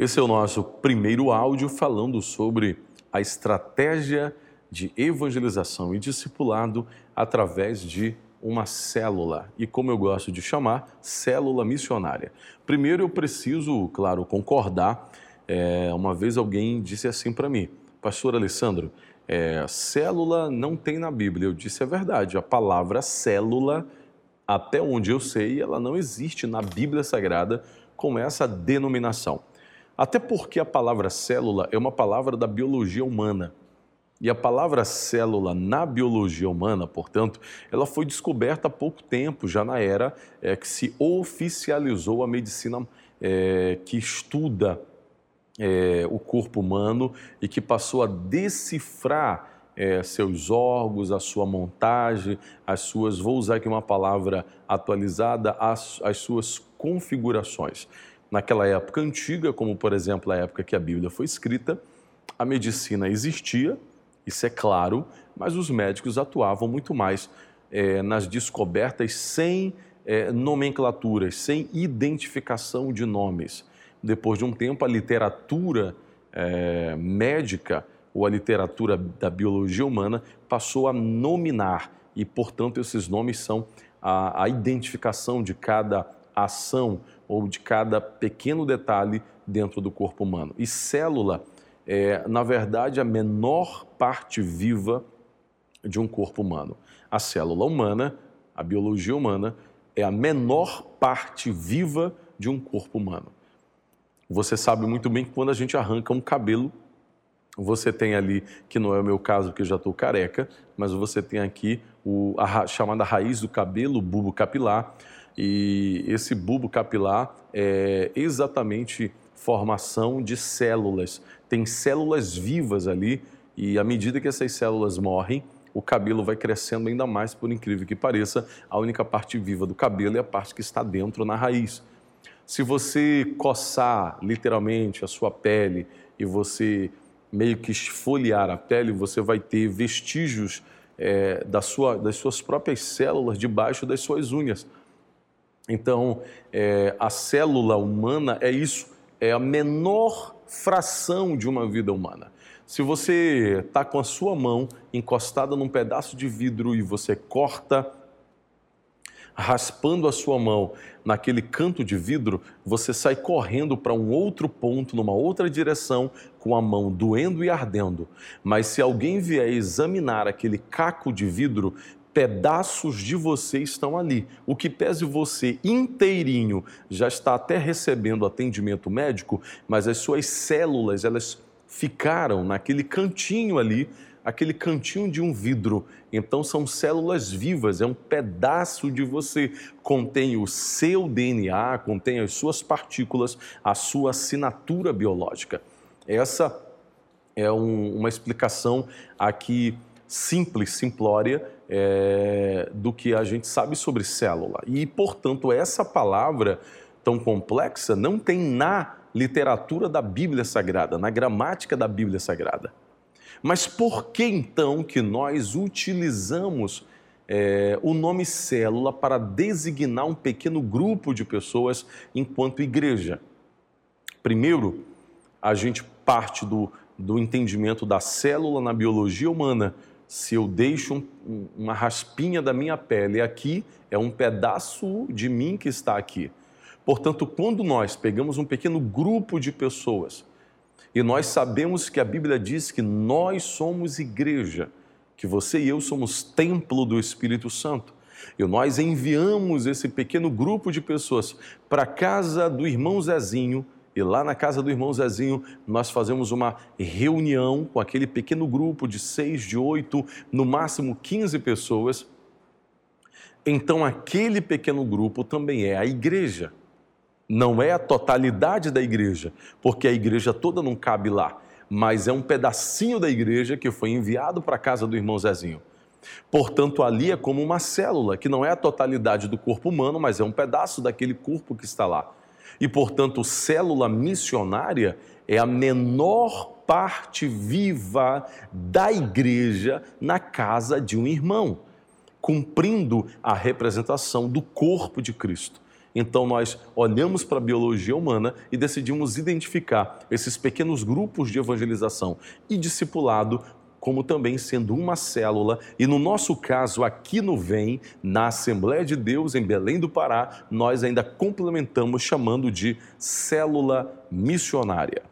Esse é o nosso primeiro áudio falando sobre a estratégia de evangelização e discipulado através de uma célula e, como eu gosto de chamar, célula missionária. Primeiro, eu preciso, claro, concordar. É, uma vez alguém disse assim para mim, Pastor Alessandro, é, célula não tem na Bíblia. Eu disse, é verdade, a palavra célula, até onde eu sei, ela não existe na Bíblia Sagrada com essa denominação. Até porque a palavra célula é uma palavra da biologia humana. E a palavra célula na biologia humana, portanto, ela foi descoberta há pouco tempo, já na era é, que se oficializou a medicina é, que estuda é, o corpo humano e que passou a decifrar seus órgãos, a sua montagem, as suas, vou usar aqui uma palavra atualizada, as, as suas configurações. Naquela época antiga, como por exemplo a época que a Bíblia foi escrita, a medicina existia, isso é claro, mas os médicos atuavam muito mais é, nas descobertas sem é, nomenclaturas, sem identificação de nomes. Depois de um tempo, a literatura é, médica ou a literatura da biologia humana passou a nominar e, portanto, esses nomes são a, a identificação de cada ação ou de cada pequeno detalhe dentro do corpo humano. E célula é, na verdade, a menor parte viva de um corpo humano. A célula humana, a biologia humana, é a menor parte viva de um corpo humano. Você sabe muito bem que quando a gente arranca um cabelo, você tem ali, que não é o meu caso, porque eu já estou careca, mas você tem aqui o, a chamada raiz do cabelo, o bulbo capilar, e esse bulbo capilar é exatamente formação de células. Tem células vivas ali e à medida que essas células morrem, o cabelo vai crescendo ainda mais, por incrível que pareça. A única parte viva do cabelo é a parte que está dentro na raiz. Se você coçar literalmente a sua pele e você meio que esfoliar a pele, você vai ter vestígios é, da sua, das suas próprias células debaixo das suas unhas. Então, é, a célula humana é isso é a menor fração de uma vida humana. Se você está com a sua mão encostada num pedaço de vidro e você corta, raspando a sua mão naquele canto de vidro, você sai correndo para um outro ponto, numa outra direção, com a mão doendo e ardendo. Mas se alguém vier examinar aquele caco de vidro, pedaços de você estão ali. O que pese você inteirinho já está até recebendo atendimento médico, mas as suas células, elas ficaram naquele cantinho ali, aquele cantinho de um vidro. Então são células vivas, é um pedaço de você. Contém o seu DNA, contém as suas partículas, a sua assinatura biológica. Essa é um, uma explicação aqui simples, simplória, é, do que a gente sabe sobre célula. E, portanto, essa palavra tão complexa não tem na literatura da Bíblia Sagrada, na gramática da Bíblia Sagrada. Mas por que então que nós utilizamos é, o nome célula para designar um pequeno grupo de pessoas enquanto igreja? Primeiro, a gente parte do, do entendimento da célula na biologia humana se eu deixo um, uma raspinha da minha pele aqui, é um pedaço de mim que está aqui. Portanto, quando nós pegamos um pequeno grupo de pessoas e nós sabemos que a Bíblia diz que nós somos igreja, que você e eu somos templo do Espírito Santo, e nós enviamos esse pequeno grupo de pessoas para a casa do irmão Zezinho e lá na casa do irmão Zezinho, nós fazemos uma reunião com aquele pequeno grupo de seis, de oito, no máximo 15 pessoas. Então, aquele pequeno grupo também é a igreja. Não é a totalidade da igreja, porque a igreja toda não cabe lá, mas é um pedacinho da igreja que foi enviado para a casa do irmão Zezinho. Portanto, ali é como uma célula, que não é a totalidade do corpo humano, mas é um pedaço daquele corpo que está lá. E, portanto, célula missionária é a menor parte viva da igreja na casa de um irmão, cumprindo a representação do corpo de Cristo. Então nós olhamos para a biologia humana e decidimos identificar esses pequenos grupos de evangelização e discipulado como também sendo uma célula, e no nosso caso, aqui no VEM, na Assembleia de Deus, em Belém do Pará, nós ainda complementamos chamando de célula missionária.